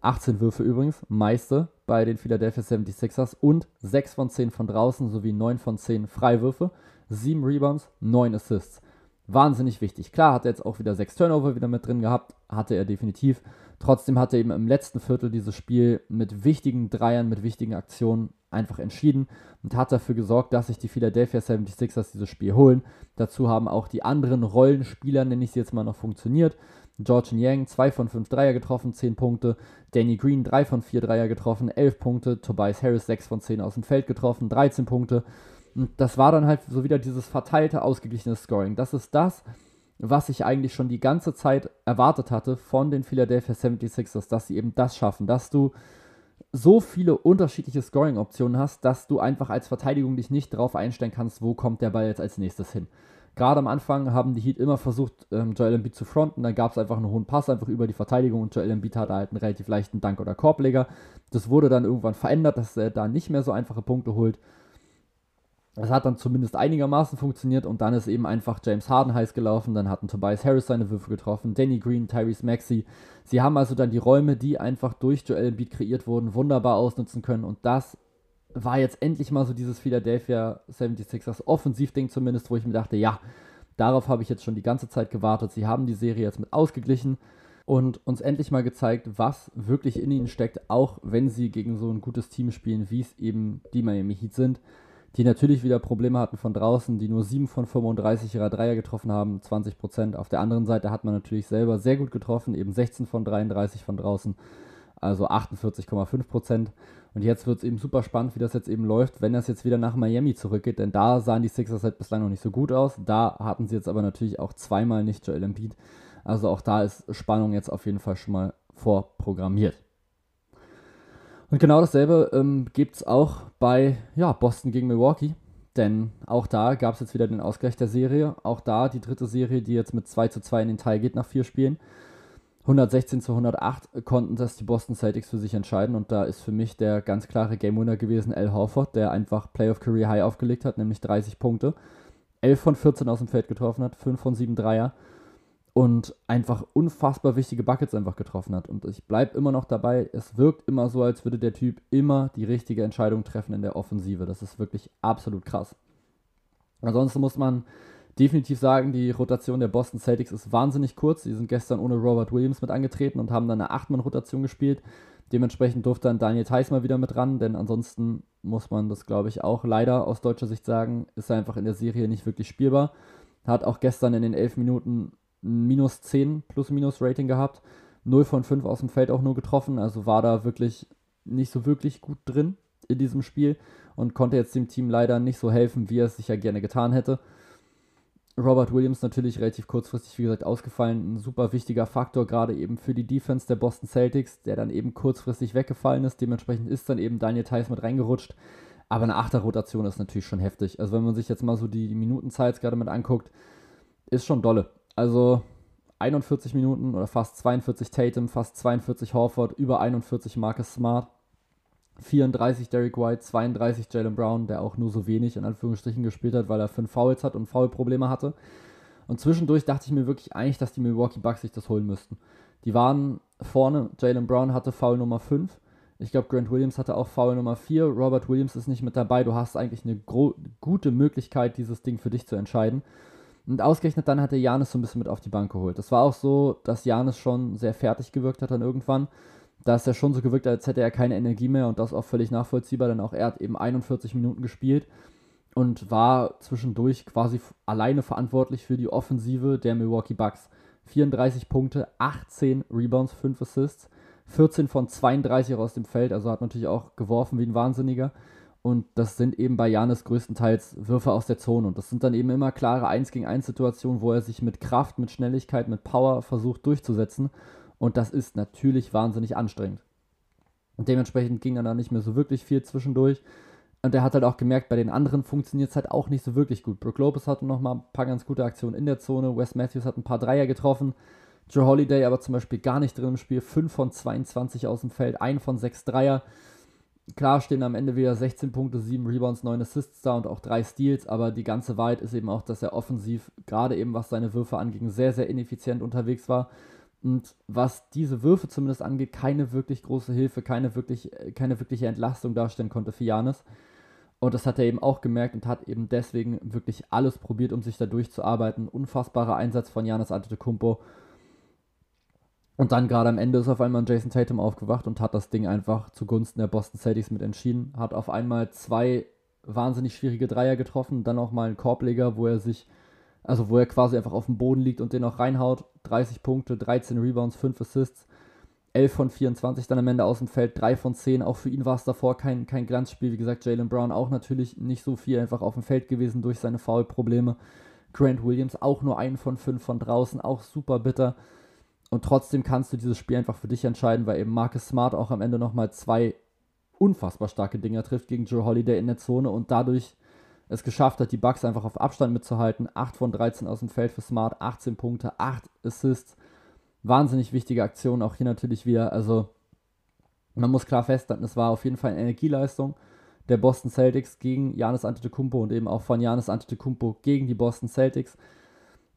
18 Würfe übrigens, meiste bei den Philadelphia 76ers und 6 von 10 von draußen sowie 9 von 10 Freiwürfe, 7 Rebounds, 9 Assists wahnsinnig wichtig. Klar hat er jetzt auch wieder sechs Turnover wieder mit drin gehabt, hatte er definitiv. Trotzdem hat er eben im letzten Viertel dieses Spiel mit wichtigen Dreiern, mit wichtigen Aktionen einfach entschieden und hat dafür gesorgt, dass sich die Philadelphia 76ers dieses Spiel holen. Dazu haben auch die anderen Rollenspieler, nenne ich sie jetzt mal, noch funktioniert. George Yang 2 von 5 Dreier getroffen, 10 Punkte. Danny Green 3 von 4 Dreier getroffen, 11 Punkte. Tobias Harris 6 von 10 aus dem Feld getroffen, 13 Punkte. Und das war dann halt so wieder dieses verteilte, ausgeglichene Scoring. Das ist das, was ich eigentlich schon die ganze Zeit erwartet hatte von den Philadelphia 76ers, dass sie eben das schaffen, dass du so viele unterschiedliche Scoring-Optionen hast, dass du einfach als Verteidigung dich nicht darauf einstellen kannst, wo kommt der Ball jetzt als nächstes hin. Gerade am Anfang haben die Heat immer versucht, ähm, Joel Embiid zu fronten, dann gab es einfach einen hohen Pass einfach über die Verteidigung und Joel Embiid hatte halt einen relativ leichten Dank- oder Korbleger. Das wurde dann irgendwann verändert, dass er da nicht mehr so einfache Punkte holt. Das hat dann zumindest einigermaßen funktioniert und dann ist eben einfach James Harden heiß gelaufen, dann hatten Tobias Harris seine Würfe getroffen, Danny Green, Tyrese Maxey. Sie haben also dann die Räume, die einfach durch Joel Embiid kreiert wurden, wunderbar ausnutzen können und das war jetzt endlich mal so dieses Philadelphia 76ers Offensivding zumindest, wo ich mir dachte, ja, darauf habe ich jetzt schon die ganze Zeit gewartet. Sie haben die Serie jetzt mit ausgeglichen und uns endlich mal gezeigt, was wirklich in ihnen steckt, auch wenn sie gegen so ein gutes Team spielen, wie es eben die Miami Heat sind die natürlich wieder Probleme hatten von draußen, die nur 7 von 35 ihrer Dreier getroffen haben, 20 Prozent. Auf der anderen Seite hat man natürlich selber sehr gut getroffen, eben 16 von 33 von draußen, also 48,5 Prozent. Und jetzt wird es eben super spannend, wie das jetzt eben läuft, wenn das jetzt wieder nach Miami zurückgeht, denn da sahen die Sixers halt bislang noch nicht so gut aus. Da hatten sie jetzt aber natürlich auch zweimal nicht Joel Embiid. Also auch da ist Spannung jetzt auf jeden Fall schon mal vorprogrammiert. Und genau dasselbe ähm, gibt es auch bei ja, Boston gegen Milwaukee. Denn auch da gab es jetzt wieder den Ausgleich der Serie. Auch da die dritte Serie, die jetzt mit 2 zu 2 in den Teil geht nach vier Spielen. 116 zu 108 konnten das die Boston Celtics für sich entscheiden. Und da ist für mich der ganz klare Game Winner gewesen Al Horford, der einfach Playoff Career High aufgelegt hat, nämlich 30 Punkte. 11 von 14 aus dem Feld getroffen hat, 5 von 7 Dreier und einfach unfassbar wichtige Buckets einfach getroffen hat. Und ich bleibe immer noch dabei, es wirkt immer so, als würde der Typ immer die richtige Entscheidung treffen in der Offensive. Das ist wirklich absolut krass. Ansonsten muss man definitiv sagen, die Rotation der Boston Celtics ist wahnsinnig kurz. Sie sind gestern ohne Robert Williams mit angetreten und haben dann eine 8-Mann-Rotation gespielt. Dementsprechend durfte dann Daniel Theiss mal wieder mit ran, denn ansonsten muss man das, glaube ich, auch leider aus deutscher Sicht sagen, ist er einfach in der Serie nicht wirklich spielbar. Hat auch gestern in den 11 Minuten ein minus 10 plus-minus Rating gehabt. 0 von 5 aus dem Feld auch nur getroffen, also war da wirklich nicht so wirklich gut drin in diesem Spiel und konnte jetzt dem Team leider nicht so helfen, wie er es sich ja gerne getan hätte. Robert Williams natürlich relativ kurzfristig, wie gesagt, ausgefallen. Ein super wichtiger Faktor, gerade eben für die Defense der Boston Celtics, der dann eben kurzfristig weggefallen ist. Dementsprechend ist dann eben Daniel Theiss mit reingerutscht. Aber eine Achterrotation ist natürlich schon heftig. Also wenn man sich jetzt mal so die Minutenzeit gerade mit anguckt, ist schon dolle. Also 41 Minuten oder fast 42 Tatum, fast 42 Horford, über 41 Marcus Smart. 34 Derek White, 32 Jalen Brown, der auch nur so wenig in Anführungsstrichen gespielt hat, weil er fünf Fouls hat und Foulprobleme hatte. Und zwischendurch dachte ich mir wirklich eigentlich, dass die Milwaukee Bucks sich das holen müssten. Die waren vorne, Jalen Brown hatte Foul Nummer 5. Ich glaube, Grant Williams hatte auch Foul Nummer 4. Robert Williams ist nicht mit dabei. Du hast eigentlich eine gute Möglichkeit, dieses Ding für dich zu entscheiden. Und ausgerechnet dann hat er Janis so ein bisschen mit auf die Bank geholt. Das war auch so, dass Janis schon sehr fertig gewirkt hat dann irgendwann da ist er schon so gewirkt, als hätte er keine Energie mehr und das auch völlig nachvollziehbar, denn auch er hat eben 41 Minuten gespielt und war zwischendurch quasi alleine verantwortlich für die Offensive der Milwaukee Bucks. 34 Punkte, 18 Rebounds, 5 Assists, 14 von 32 aus dem Feld, also hat natürlich auch geworfen wie ein Wahnsinniger. Und das sind eben bei Janis größtenteils Würfe aus der Zone. Und das sind dann eben immer klare 1 gegen 1 Situationen, wo er sich mit Kraft, mit Schnelligkeit, mit Power versucht durchzusetzen. Und das ist natürlich wahnsinnig anstrengend. Und dementsprechend ging dann da nicht mehr so wirklich viel zwischendurch. Und er hat halt auch gemerkt, bei den anderen funktioniert es halt auch nicht so wirklich gut. Brook Lopez hatte noch mal ein paar ganz gute Aktionen in der Zone. Wes Matthews hat ein paar Dreier getroffen. Joe Holiday aber zum Beispiel gar nicht drin im Spiel. 5 von 22 aus dem Feld, 1 von 6 Dreier. Klar stehen am Ende wieder 16 Punkte, 7 Rebounds, 9 Assists da und auch 3 Steals, aber die ganze Wahrheit ist eben auch, dass er offensiv, gerade eben was seine Würfe anging, sehr, sehr ineffizient unterwegs war und was diese Würfe zumindest angeht, keine wirklich große Hilfe, keine, wirklich, keine wirkliche Entlastung darstellen konnte für Janis. Und das hat er eben auch gemerkt und hat eben deswegen wirklich alles probiert, um sich da durchzuarbeiten. Unfassbarer Einsatz von Janis Antetokounmpo. Und dann gerade am Ende ist auf einmal Jason Tatum aufgewacht und hat das Ding einfach zugunsten der Boston Celtics mit entschieden. Hat auf einmal zwei wahnsinnig schwierige Dreier getroffen, dann auch mal einen Korbleger, wo er sich also wo er quasi einfach auf dem Boden liegt und den auch reinhaut. 30 Punkte, 13 Rebounds, 5 Assists. 11 von 24 dann am Ende aus dem Feld, 3 von 10. Auch für ihn war es davor kein, kein Glanzspiel. Wie gesagt, Jalen Brown auch natürlich nicht so viel einfach auf dem Feld gewesen durch seine Foul-Probleme. Grant Williams auch nur 1 von 5 von draußen, auch super bitter. Und trotzdem kannst du dieses Spiel einfach für dich entscheiden, weil eben Marcus Smart auch am Ende nochmal zwei unfassbar starke Dinger trifft gegen Joe Holiday in der Zone und dadurch es geschafft hat, die Bucks einfach auf Abstand mitzuhalten. 8 von 13 aus dem Feld für Smart, 18 Punkte, 8 Assists. Wahnsinnig wichtige Aktion, auch hier natürlich wieder. Also, man muss klar festhalten, es war auf jeden Fall eine Energieleistung der Boston Celtics gegen Janis Antetokounmpo und eben auch von Janis Antetokounmpo gegen die Boston Celtics.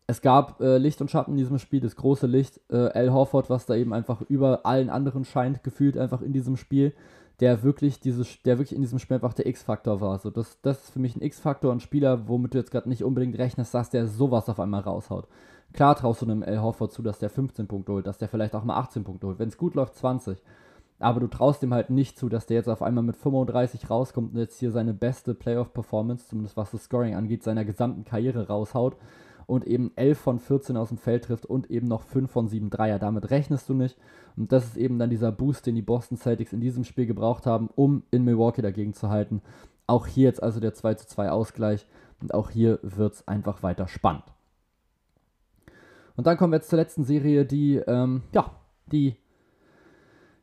Es gab äh, Licht und Schatten in diesem Spiel, das große Licht. Äh, Al Horford, was da eben einfach über allen anderen scheint, gefühlt einfach in diesem Spiel der wirklich dieses, der wirklich in diesem Spiel einfach der X-Faktor war. So, das, das ist für mich ein X-Faktor, ein Spieler, womit du jetzt gerade nicht unbedingt rechnest, dass der sowas auf einmal raushaut. Klar traust du einem El Horford zu, dass der 15 Punkte holt, dass der vielleicht auch mal 18 Punkte holt. Wenn es gut läuft, 20. Aber du traust ihm halt nicht zu, dass der jetzt auf einmal mit 35 rauskommt und jetzt hier seine beste Playoff-Performance, zumindest was das Scoring angeht, seiner gesamten Karriere raushaut und eben 11 von 14 aus dem Feld trifft und eben noch 5 von 7 Dreier. Damit rechnest du nicht. Und das ist eben dann dieser Boost, den die Boston Celtics in diesem Spiel gebraucht haben, um in Milwaukee dagegen zu halten. Auch hier jetzt also der 2 zu 2 Ausgleich. Und auch hier wird es einfach weiter spannend. Und dann kommen wir jetzt zur letzten Serie, die, ähm, ja, die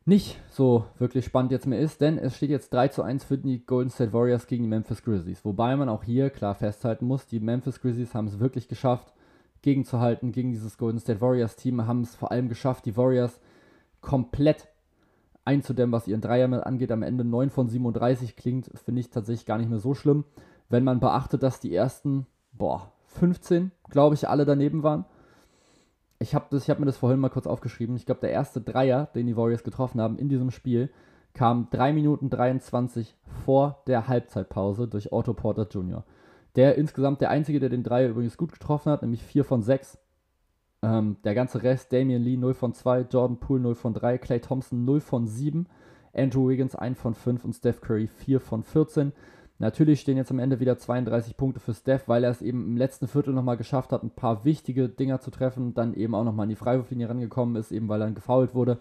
nicht so wirklich spannend jetzt mehr ist, denn es steht jetzt 3 zu 1 für die Golden State Warriors gegen die Memphis Grizzlies. Wobei man auch hier klar festhalten muss, die Memphis Grizzlies haben es wirklich geschafft, gegenzuhalten gegen dieses Golden State Warriors Team, haben es vor allem geschafft, die Warriors komplett einzudämmen, was ihren Dreier mit angeht. Am Ende 9 von 37 klingt, finde ich tatsächlich gar nicht mehr so schlimm, wenn man beachtet, dass die ersten, boah, 15, glaube ich, alle daneben waren. Ich habe hab mir das vorhin mal kurz aufgeschrieben. Ich glaube, der erste Dreier, den die Warriors getroffen haben in diesem Spiel, kam 3 Minuten 23 vor der Halbzeitpause durch Otto Porter Jr. Der insgesamt der einzige, der den Dreier übrigens gut getroffen hat, nämlich 4 von 6. Ähm, der ganze Rest, Damian Lee 0 von 2, Jordan Poole 0 von 3, Clay Thompson 0 von 7, Andrew Wiggins 1 von 5 und Steph Curry 4 von 14. Natürlich stehen jetzt am Ende wieder 32 Punkte für Steph, weil er es eben im letzten Viertel nochmal geschafft hat, ein paar wichtige Dinger zu treffen, dann eben auch nochmal an die Freiwurflinie rangekommen ist, eben weil er gefoult wurde.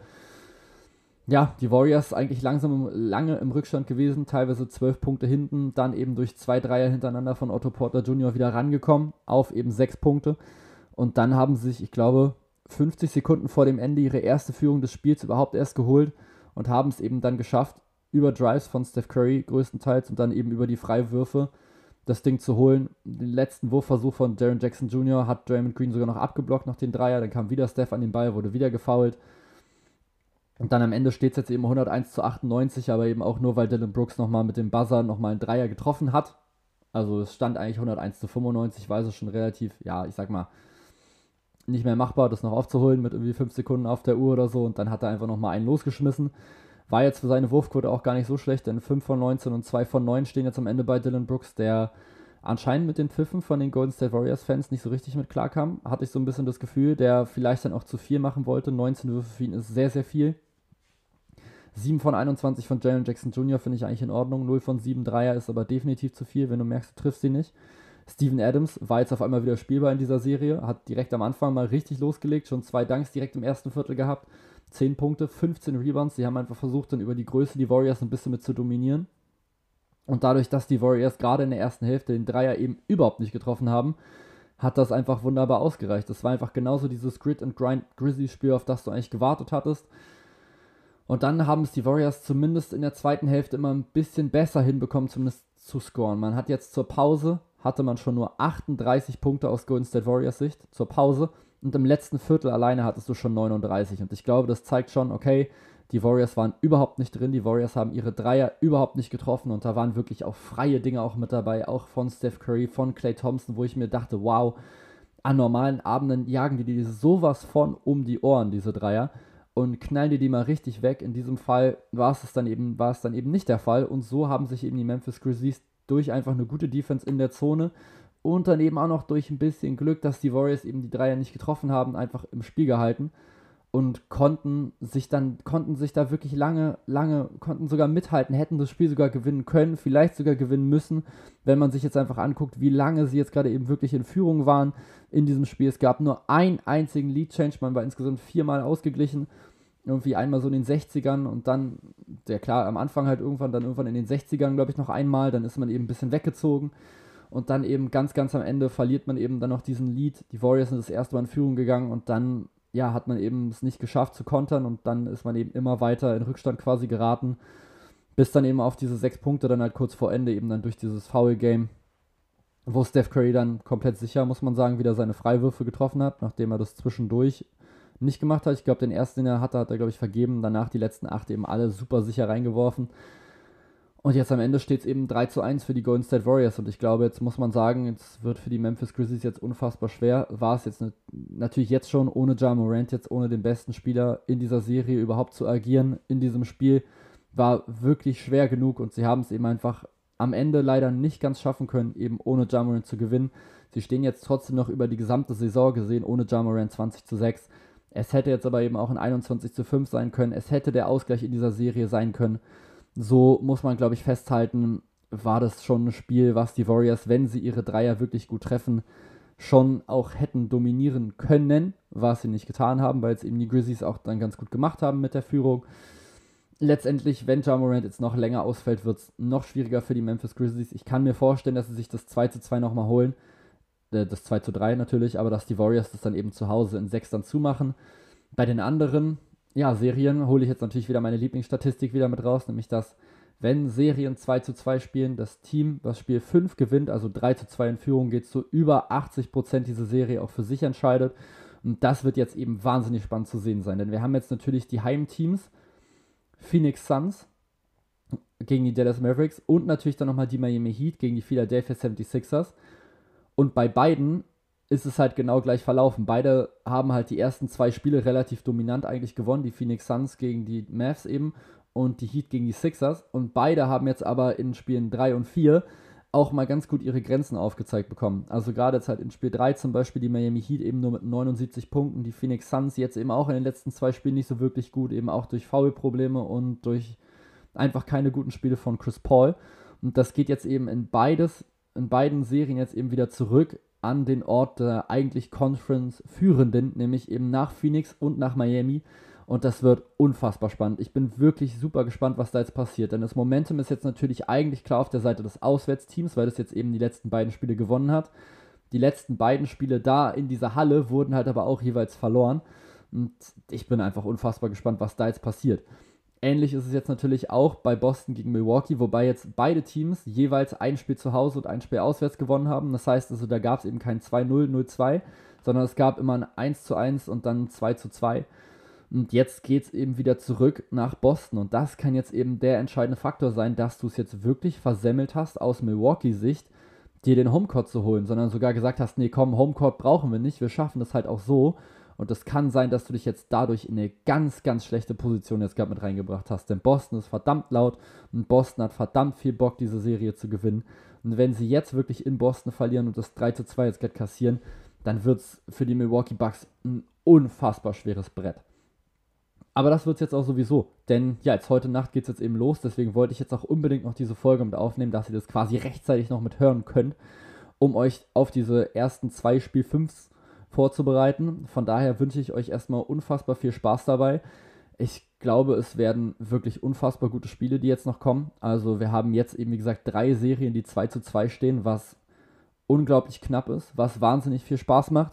Ja, die Warriors eigentlich langsam lange im Rückstand gewesen, teilweise 12 Punkte hinten, dann eben durch zwei Dreier hintereinander von Otto Porter Jr. wieder rangekommen auf eben 6 Punkte. Und dann haben sie sich, ich glaube, 50 Sekunden vor dem Ende ihre erste Führung des Spiels überhaupt erst geholt und haben es eben dann geschafft, über Drives von Steph Curry größtenteils und dann eben über die Freiwürfe das Ding zu holen. Den letzten Wurfversuch von Jaron Jackson Jr. hat Draymond Green sogar noch abgeblockt nach den Dreier. Dann kam wieder Steph an den Ball, wurde wieder gefoult. Und dann am Ende steht es jetzt eben 101 zu 98, aber eben auch nur, weil Dylan Brooks nochmal mit dem Buzzer nochmal einen Dreier getroffen hat. Also es stand eigentlich 101 zu 95, war es schon relativ, ja, ich sag mal, nicht mehr machbar, das noch aufzuholen mit irgendwie 5 Sekunden auf der Uhr oder so. Und dann hat er einfach nochmal einen losgeschmissen. War jetzt für seine Wurfquote auch gar nicht so schlecht, denn 5 von 19 und 2 von 9 stehen jetzt am Ende bei Dylan Brooks, der anscheinend mit den Pfiffen von den Golden State Warriors-Fans nicht so richtig mit klarkam. Hatte ich so ein bisschen das Gefühl, der vielleicht dann auch zu viel machen wollte. 19 Würfe für ihn ist sehr, sehr viel. 7 von 21 von Jalen Jackson Jr. finde ich eigentlich in Ordnung. 0 von 7 Dreier ist aber definitiv zu viel, wenn du merkst, du triffst sie nicht. Steven Adams war jetzt auf einmal wieder spielbar in dieser Serie, hat direkt am Anfang mal richtig losgelegt, schon zwei Dunks direkt im ersten Viertel gehabt. 10 Punkte, 15 Rebounds. Sie haben einfach versucht, dann über die Größe die Warriors ein bisschen mit zu dominieren. Und dadurch, dass die Warriors gerade in der ersten Hälfte den Dreier eben überhaupt nicht getroffen haben, hat das einfach wunderbar ausgereicht. Das war einfach genauso dieses Grit and Grind Grizzlies-Spiel, auf das du eigentlich gewartet hattest. Und dann haben es die Warriors zumindest in der zweiten Hälfte immer ein bisschen besser hinbekommen, zumindest zu scoren. Man hat jetzt zur Pause, hatte man schon nur 38 Punkte aus Golden State Warriors Sicht, zur Pause und im letzten Viertel alleine hattest du schon 39. Und ich glaube, das zeigt schon, okay, die Warriors waren überhaupt nicht drin. Die Warriors haben ihre Dreier überhaupt nicht getroffen. Und da waren wirklich auch freie Dinge auch mit dabei. Auch von Steph Curry, von Clay Thompson, wo ich mir dachte, wow, an normalen Abenden jagen die dir sowas von um die Ohren, diese Dreier. Und knallen die die mal richtig weg. In diesem Fall war es dann eben, war es dann eben nicht der Fall. Und so haben sich eben die Memphis Grizzlies durch einfach eine gute Defense in der Zone und dann eben auch noch durch ein bisschen Glück, dass die Warriors eben die Dreier nicht getroffen haben, einfach im Spiel gehalten und konnten sich dann, konnten sich da wirklich lange, lange, konnten sogar mithalten, hätten das Spiel sogar gewinnen können, vielleicht sogar gewinnen müssen, wenn man sich jetzt einfach anguckt, wie lange sie jetzt gerade eben wirklich in Führung waren in diesem Spiel. Es gab nur einen einzigen Lead Change, man war insgesamt viermal ausgeglichen, irgendwie einmal so in den 60ern und dann, der klar, am Anfang halt irgendwann, dann irgendwann in den 60ern, glaube ich, noch einmal, dann ist man eben ein bisschen weggezogen und dann eben ganz, ganz am Ende verliert man eben dann noch diesen Lead. Die Warriors sind das erste Mal in Führung gegangen und dann, ja, hat man eben es nicht geschafft zu kontern und dann ist man eben immer weiter in Rückstand quasi geraten, bis dann eben auf diese sechs Punkte dann halt kurz vor Ende eben dann durch dieses Foul-Game, wo Steph Curry dann komplett sicher, muss man sagen, wieder seine Freiwürfe getroffen hat, nachdem er das zwischendurch nicht gemacht hat. Ich glaube, den ersten, den er hatte, hat er, glaube ich, vergeben. Danach die letzten acht eben alle super sicher reingeworfen. Und jetzt am Ende steht es eben 3 zu 1 für die Golden State Warriors. Und ich glaube, jetzt muss man sagen, es wird für die Memphis Grizzlies jetzt unfassbar schwer. War es jetzt ne, natürlich jetzt schon ohne Ja Morant, jetzt ohne den besten Spieler in dieser Serie überhaupt zu agieren in diesem Spiel, war wirklich schwer genug. Und sie haben es eben einfach am Ende leider nicht ganz schaffen können, eben ohne Ja Morant zu gewinnen. Sie stehen jetzt trotzdem noch über die gesamte Saison gesehen ohne Ja Morant 20 zu 6. Es hätte jetzt aber eben auch ein 21 zu 5 sein können. Es hätte der Ausgleich in dieser Serie sein können so muss man, glaube ich, festhalten, war das schon ein Spiel, was die Warriors, wenn sie ihre Dreier wirklich gut treffen, schon auch hätten dominieren können, was sie nicht getan haben, weil es eben die Grizzlies auch dann ganz gut gemacht haben mit der Führung. Letztendlich, wenn Jamorant jetzt noch länger ausfällt, wird es noch schwieriger für die Memphis Grizzlies. Ich kann mir vorstellen, dass sie sich das 2 zu 2 nochmal holen. Äh, das 2 zu 3 natürlich, aber dass die Warriors das dann eben zu Hause in 6 dann zumachen. Bei den anderen, ja, Serien hole ich jetzt natürlich wieder meine Lieblingsstatistik wieder mit raus, nämlich dass, wenn Serien 2 zu 2 spielen, das Team, das Spiel 5 gewinnt, also 3 zu 2 in Führung geht, so über 80% diese Serie auch für sich entscheidet. Und das wird jetzt eben wahnsinnig spannend zu sehen sein, denn wir haben jetzt natürlich die Heimteams, Phoenix Suns gegen die Dallas Mavericks und natürlich dann nochmal die Miami Heat gegen die Philadelphia 76ers. Und bei beiden ist es halt genau gleich verlaufen. Beide haben halt die ersten zwei Spiele relativ dominant eigentlich gewonnen. Die Phoenix Suns gegen die Mavs eben und die Heat gegen die Sixers. Und beide haben jetzt aber in Spielen 3 und 4 auch mal ganz gut ihre Grenzen aufgezeigt bekommen. Also gerade jetzt halt in Spiel 3 zum Beispiel die Miami Heat eben nur mit 79 Punkten, die Phoenix Suns jetzt eben auch in den letzten zwei Spielen nicht so wirklich gut, eben auch durch Foul-Probleme und durch einfach keine guten Spiele von Chris Paul. Und das geht jetzt eben in beides, in beiden Serien jetzt eben wieder zurück an den Ort der eigentlich Conference-Führenden, nämlich eben nach Phoenix und nach Miami. Und das wird unfassbar spannend. Ich bin wirklich super gespannt, was da jetzt passiert. Denn das Momentum ist jetzt natürlich eigentlich klar auf der Seite des Auswärtsteams, weil das jetzt eben die letzten beiden Spiele gewonnen hat. Die letzten beiden Spiele da in dieser Halle wurden halt aber auch jeweils verloren. Und ich bin einfach unfassbar gespannt, was da jetzt passiert. Ähnlich ist es jetzt natürlich auch bei Boston gegen Milwaukee, wobei jetzt beide Teams jeweils ein Spiel zu Hause und ein Spiel auswärts gewonnen haben. Das heißt also, da gab es eben kein 2-0, 0-2, sondern es gab immer ein 1-1 und dann 2-2. Und jetzt geht es eben wieder zurück nach Boston. Und das kann jetzt eben der entscheidende Faktor sein, dass du es jetzt wirklich versemmelt hast, aus Milwaukee-Sicht, dir den Homecourt zu holen, sondern sogar gesagt hast, nee, komm, Homecourt brauchen wir nicht, wir schaffen das halt auch so. Und es kann sein, dass du dich jetzt dadurch in eine ganz, ganz schlechte Position jetzt gerade mit reingebracht hast. Denn Boston ist verdammt laut und Boston hat verdammt viel Bock, diese Serie zu gewinnen. Und wenn sie jetzt wirklich in Boston verlieren und das 3 zu 2 jetzt gerade kassieren, dann wird es für die Milwaukee Bucks ein unfassbar schweres Brett. Aber das wird es jetzt auch sowieso. Denn ja, jetzt heute Nacht geht es jetzt eben los. Deswegen wollte ich jetzt auch unbedingt noch diese Folge mit aufnehmen, dass ihr das quasi rechtzeitig noch mit hören könnt, um euch auf diese ersten zwei Spiel 5 vorzubereiten. Von daher wünsche ich euch erstmal unfassbar viel Spaß dabei. Ich glaube, es werden wirklich unfassbar gute Spiele, die jetzt noch kommen. Also wir haben jetzt eben, wie gesagt, drei Serien, die 2 zu 2 stehen, was unglaublich knapp ist, was wahnsinnig viel Spaß macht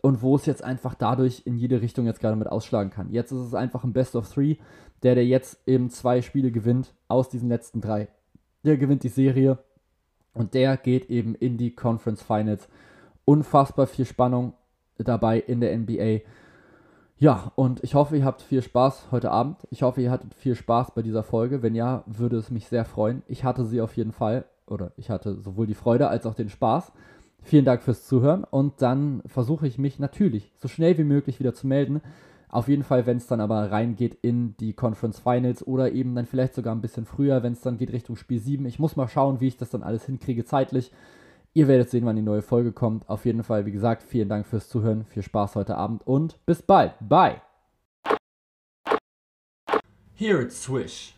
und wo es jetzt einfach dadurch in jede Richtung jetzt gerade mit ausschlagen kann. Jetzt ist es einfach ein Best of Three, der, der jetzt eben zwei Spiele gewinnt aus diesen letzten drei. Der gewinnt die Serie und der geht eben in die Conference Finals. Unfassbar viel Spannung dabei in der NBA. Ja, und ich hoffe, ihr habt viel Spaß heute Abend. Ich hoffe, ihr hattet viel Spaß bei dieser Folge. Wenn ja, würde es mich sehr freuen. Ich hatte sie auf jeden Fall. Oder ich hatte sowohl die Freude als auch den Spaß. Vielen Dank fürs Zuhören und dann versuche ich mich natürlich so schnell wie möglich wieder zu melden. Auf jeden Fall, wenn es dann aber reingeht in die Conference Finals oder eben dann vielleicht sogar ein bisschen früher, wenn es dann geht Richtung Spiel 7. Ich muss mal schauen, wie ich das dann alles hinkriege zeitlich. Ihr werdet sehen, wann die neue Folge kommt. Auf jeden Fall, wie gesagt, vielen Dank fürs Zuhören, viel Spaß heute Abend und bis bald. Bye. Here it's Swish.